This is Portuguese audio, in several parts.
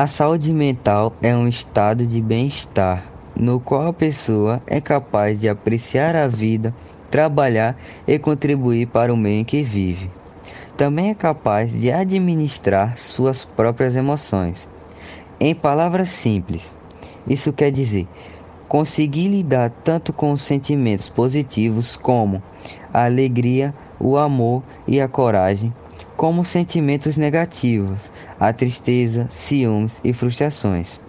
A saúde mental é um estado de bem-estar no qual a pessoa é capaz de apreciar a vida, trabalhar e contribuir para o meio em que vive. Também é capaz de administrar suas próprias emoções. Em palavras simples, isso quer dizer conseguir lidar tanto com os sentimentos positivos como a alegria, o amor e a coragem, como sentimentos negativos, a tristeza, ciúmes e frustrações.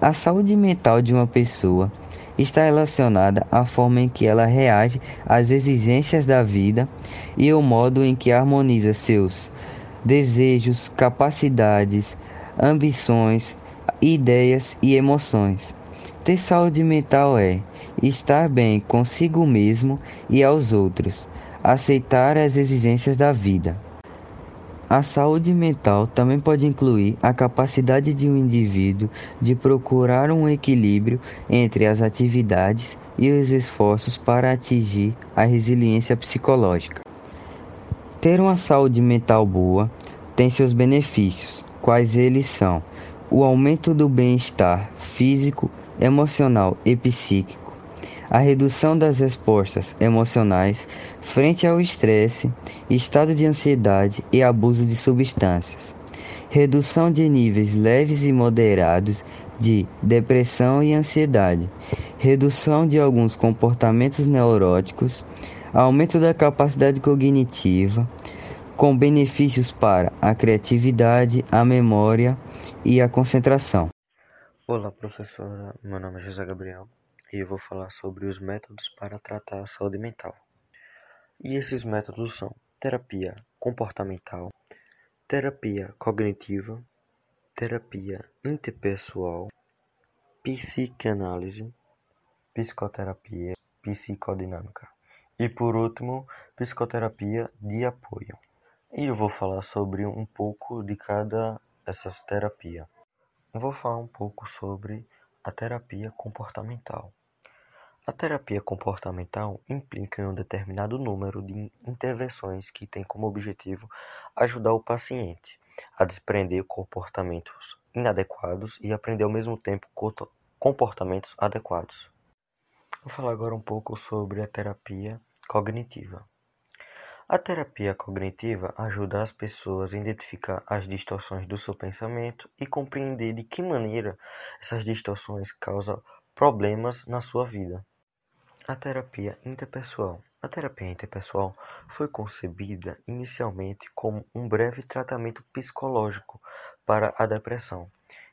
A saúde mental de uma pessoa está relacionada à forma em que ela reage às exigências da vida e o modo em que harmoniza seus desejos, capacidades, ambições, ideias e emoções. Ter saúde mental é estar bem consigo mesmo e aos outros, aceitar as exigências da vida. A saúde mental também pode incluir a capacidade de um indivíduo de procurar um equilíbrio entre as atividades e os esforços para atingir a resiliência psicológica. Ter uma saúde mental boa tem seus benefícios, quais eles são: o aumento do bem-estar físico, emocional e psíquico, a redução das respostas emocionais frente ao estresse, estado de ansiedade e abuso de substâncias, redução de níveis leves e moderados de depressão e ansiedade, redução de alguns comportamentos neuróticos, aumento da capacidade cognitiva, com benefícios para a criatividade, a memória e a concentração. Olá, professora. Meu nome é José Gabriel eu vou falar sobre os métodos para tratar a saúde mental. E esses métodos são terapia comportamental, terapia cognitiva, terapia interpessoal, psicanálise, psicoterapia, psicodinâmica e por último, psicoterapia de apoio. E eu vou falar sobre um pouco de cada dessas terapias. Vou falar um pouco sobre a terapia comportamental. A terapia comportamental implica em um determinado número de intervenções que tem como objetivo ajudar o paciente a desprender comportamentos inadequados e aprender ao mesmo tempo comportamentos adequados. Vou falar agora um pouco sobre a terapia cognitiva. A terapia cognitiva ajuda as pessoas a identificar as distorções do seu pensamento e compreender de que maneira essas distorções causam problemas na sua vida. A terapia interpessoal. A terapia interpessoal foi concebida inicialmente como um breve tratamento psicológico para a depressão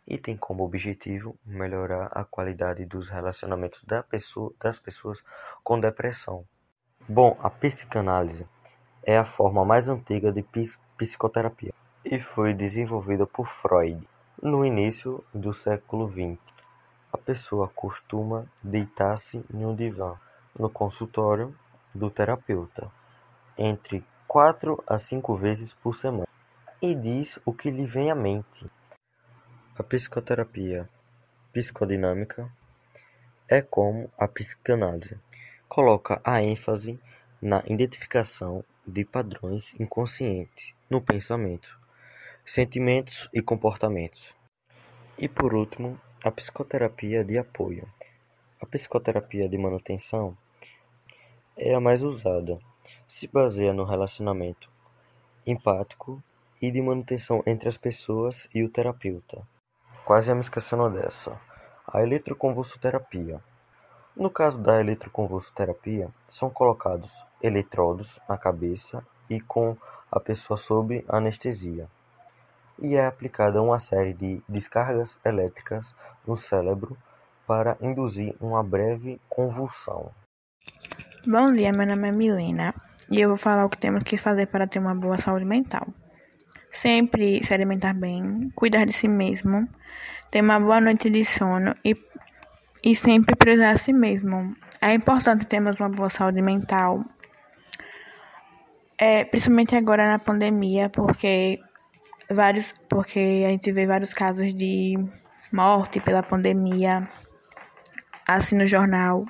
e tem como objetivo melhorar a qualidade dos relacionamentos das pessoas com depressão. Bom, a psicanálise é a forma mais antiga de psicoterapia e foi desenvolvida por Freud no início do século XX. A pessoa costuma deitar-se em um divã no consultório do terapeuta entre quatro a cinco vezes por semana e diz o que lhe vem à mente. A psicoterapia psicodinâmica é como a psicanálise, coloca a ênfase na identificação de padrões inconscientes no pensamento, sentimentos e comportamentos. E por último, a psicoterapia de apoio. A psicoterapia de manutenção é a mais usada. Se baseia no relacionamento empático e de manutenção entre as pessoas e o terapeuta. Quase me esquecendo dessa. A eletroconvulsoterapia. No caso da eletroconvulsoterapia, são colocados eletrodos na cabeça e com a pessoa sob anestesia, e é aplicada uma série de descargas elétricas no cérebro para induzir uma breve convulsão. Bom dia, meu nome é Milena e eu vou falar o que temos que fazer para ter uma boa saúde mental. Sempre se alimentar bem, cuidar de si mesmo, ter uma boa noite de sono e e sempre priorizar a si mesmo. É importante termos uma boa saúde mental, é, principalmente agora na pandemia, porque vários, porque a gente vê vários casos de morte pela pandemia, assim no jornal,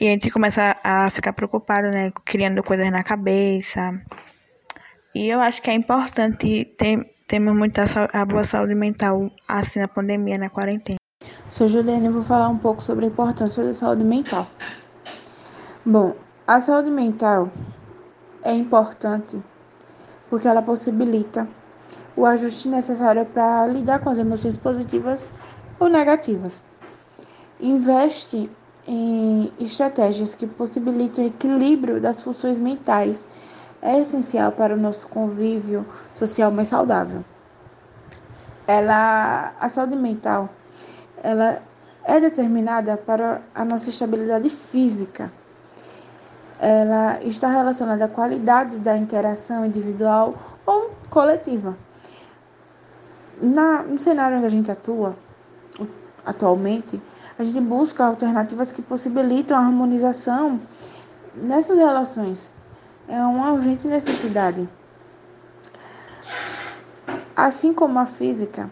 e a gente começa a ficar preocupado, né, criando coisas na cabeça. E eu acho que é importante ter, temos muita a boa saúde mental assim na pandemia, na quarentena. Sou Juliana e vou falar um pouco sobre a importância da saúde mental. Bom, a saúde mental é importante porque ela possibilita o ajuste necessário para lidar com as emoções positivas ou negativas. Investe em estratégias que possibilitam o equilíbrio das funções mentais é essencial para o nosso convívio social mais saudável. Ela, a saúde mental, ela é determinada para a nossa estabilidade física. Ela está relacionada à qualidade da interação individual ou coletiva. Na, no cenário onde a gente atua atualmente, a gente busca alternativas que possibilitam a harmonização nessas relações. É uma urgente necessidade. Assim como a física,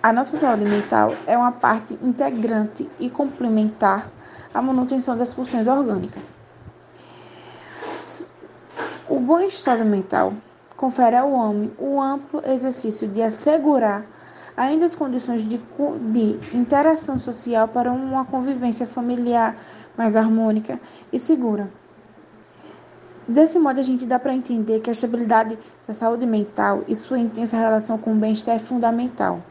a nossa saúde mental é uma parte integrante e complementar à manutenção das funções orgânicas. O bom estado mental confere ao homem o amplo exercício de assegurar ainda as condições de, de interação social para uma convivência familiar mais harmônica e segura. Desse modo, a gente dá para entender que a estabilidade da saúde mental e sua intensa relação com o bem-estar é fundamental.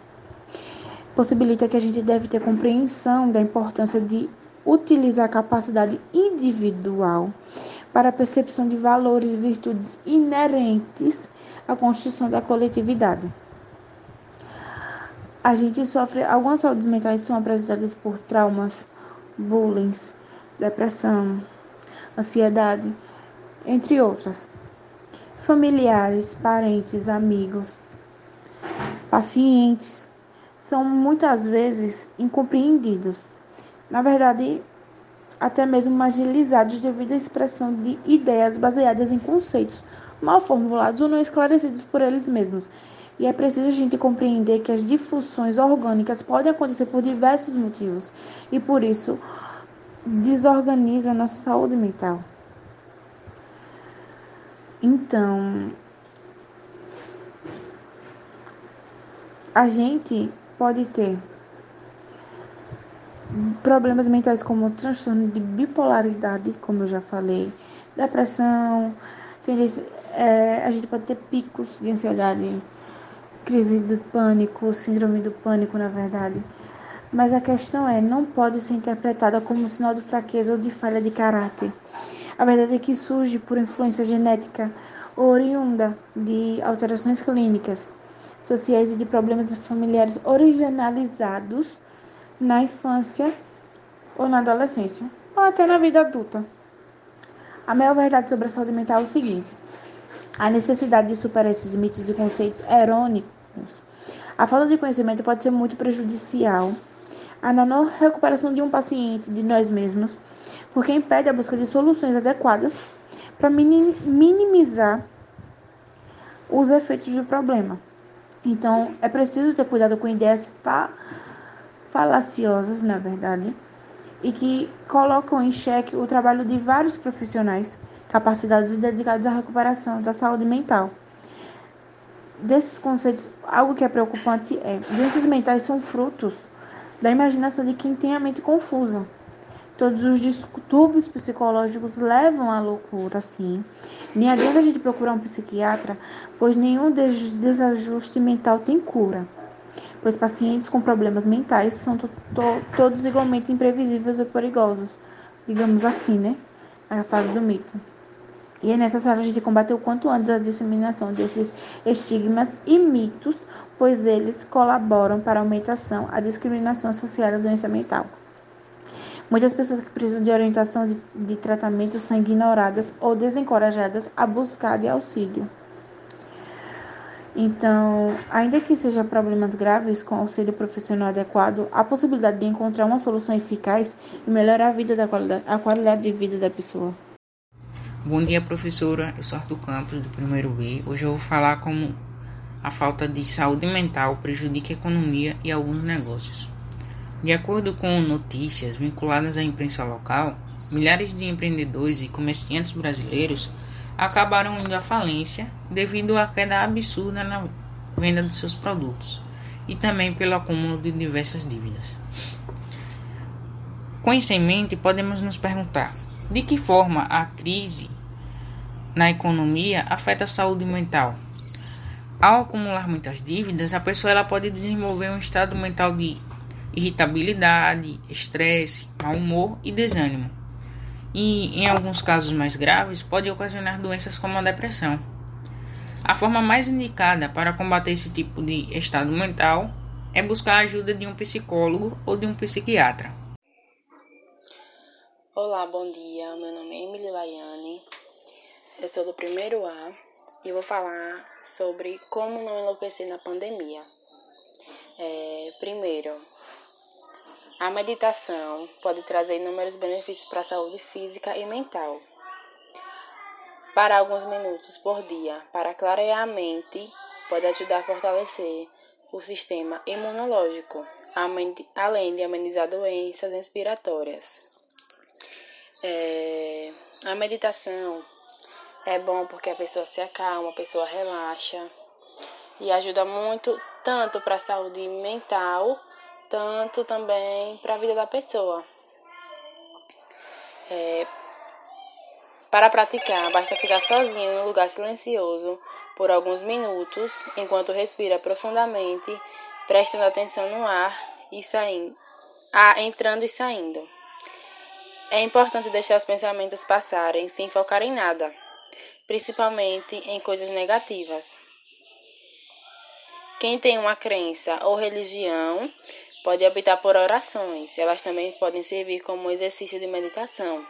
Possibilita que a gente deve ter compreensão da importância de utilizar a capacidade individual para a percepção de valores e virtudes inerentes à construção da coletividade a gente sofre algumas saúdes mentais são apresentadas por traumas, bullying, depressão, ansiedade, entre outras. Familiares, parentes, amigos, pacientes são muitas vezes incompreendidos. Na verdade, até mesmo marginalizados devido à expressão de ideias baseadas em conceitos mal formulados ou não esclarecidos por eles mesmos e é preciso a gente compreender que as difusões orgânicas podem acontecer por diversos motivos e por isso desorganiza a nossa saúde mental. Então, a gente pode ter problemas mentais como transtorno de bipolaridade, como eu já falei, depressão, é, a gente pode ter picos de ansiedade crise do pânico, síndrome do pânico, na verdade. Mas a questão é, não pode ser interpretada como um sinal de fraqueza ou de falha de caráter. A verdade é que surge por influência genética oriunda de alterações clínicas, sociais e de problemas familiares originalizados na infância ou na adolescência, ou até na vida adulta. A maior verdade sobre a saúde mental é o seguinte: a necessidade de superar esses mitos e conceitos errôneos. A falta de conhecimento pode ser muito prejudicial à não recuperação de um paciente, de nós mesmos, porque impede a busca de soluções adequadas para minimizar os efeitos do problema. Então, é preciso ter cuidado com ideias fa falaciosas, na verdade, e que colocam em xeque o trabalho de vários profissionais capacidades dedicadas à recuperação da saúde mental. Desses conceitos, algo que é preocupante é: doenças mentais são frutos da imaginação de quem tem a mente confusa. Todos os distúrbios psicológicos levam à loucura, sim. Nem adianta a gente procurar um psiquiatra, pois nenhum desajuste mental tem cura. Pois pacientes com problemas mentais são to to todos igualmente imprevisíveis e perigosos, digamos assim, né? A fase do mito. E é necessário a gente combater o quanto antes a disseminação desses estigmas e mitos, pois eles colaboram para a aumentação a discriminação associada à doença mental. Muitas pessoas que precisam de orientação de, de tratamento são ignoradas ou desencorajadas a buscar de auxílio. Então, ainda que sejam problemas graves com auxílio profissional adequado, há possibilidade de encontrar uma solução eficaz e melhorar a vida da qualidade, a qualidade de vida da pessoa. Bom dia, professora. Eu sou Arthur Campos, do primeiro B. Hoje eu vou falar como a falta de saúde mental prejudica a economia e alguns negócios. De acordo com notícias vinculadas à imprensa local, milhares de empreendedores e comerciantes brasileiros acabaram indo à falência devido à queda absurda na venda de seus produtos e também pelo acúmulo de diversas dívidas. Com isso em mente, podemos nos perguntar de que forma a crise na economia afeta a saúde mental. Ao acumular muitas dívidas, a pessoa ela pode desenvolver um estado mental de irritabilidade, estresse, mau humor e desânimo. E, em alguns casos mais graves, pode ocasionar doenças como a depressão. A forma mais indicada para combater esse tipo de estado mental é buscar a ajuda de um psicólogo ou de um psiquiatra. Olá, bom dia. Meu nome é Emily Laiane. Eu sou do primeiro A e vou falar sobre como não enlouquecer na pandemia. É, primeiro, a meditação pode trazer inúmeros benefícios para a saúde física e mental. Para alguns minutos por dia, para clarear a mente, pode ajudar a fortalecer o sistema imunológico, além de amenizar doenças respiratórias. É, a meditação é bom porque a pessoa se acalma, a pessoa relaxa e ajuda muito tanto para a saúde mental, tanto também para a vida da pessoa. É, para praticar, basta ficar sozinho em um lugar silencioso por alguns minutos, enquanto respira profundamente, prestando atenção no ar e saindo, ah, entrando e saindo. É importante deixar os pensamentos passarem sem focar em nada principalmente em coisas negativas. Quem tem uma crença ou religião pode optar por orações, elas também podem servir como exercício de meditação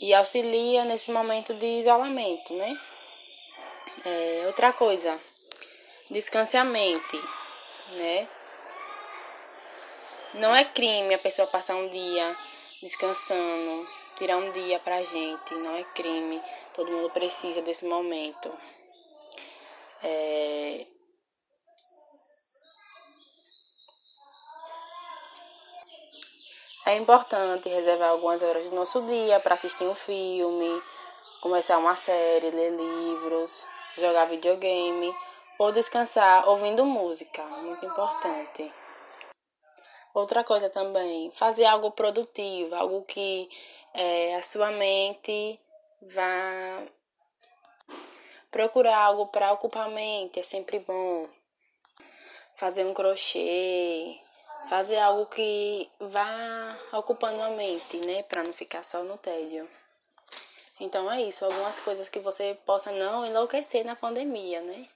e auxilia nesse momento de isolamento, né? É, outra coisa, descanse a mente, né? Não é crime a pessoa passar um dia descansando, tirar um dia pra gente, não é crime. Todo mundo precisa desse momento. É... É importante reservar algumas horas do nosso dia para assistir um filme, começar uma série, ler livros, jogar videogame ou descansar ouvindo música, muito importante. Outra coisa também, fazer algo produtivo, algo que é, a sua mente vá procurar algo para ocupar a mente, é sempre bom. Fazer um crochê, fazer algo que vá ocupando a mente, né, para não ficar só no tédio. Então é isso, algumas coisas que você possa não enlouquecer na pandemia, né?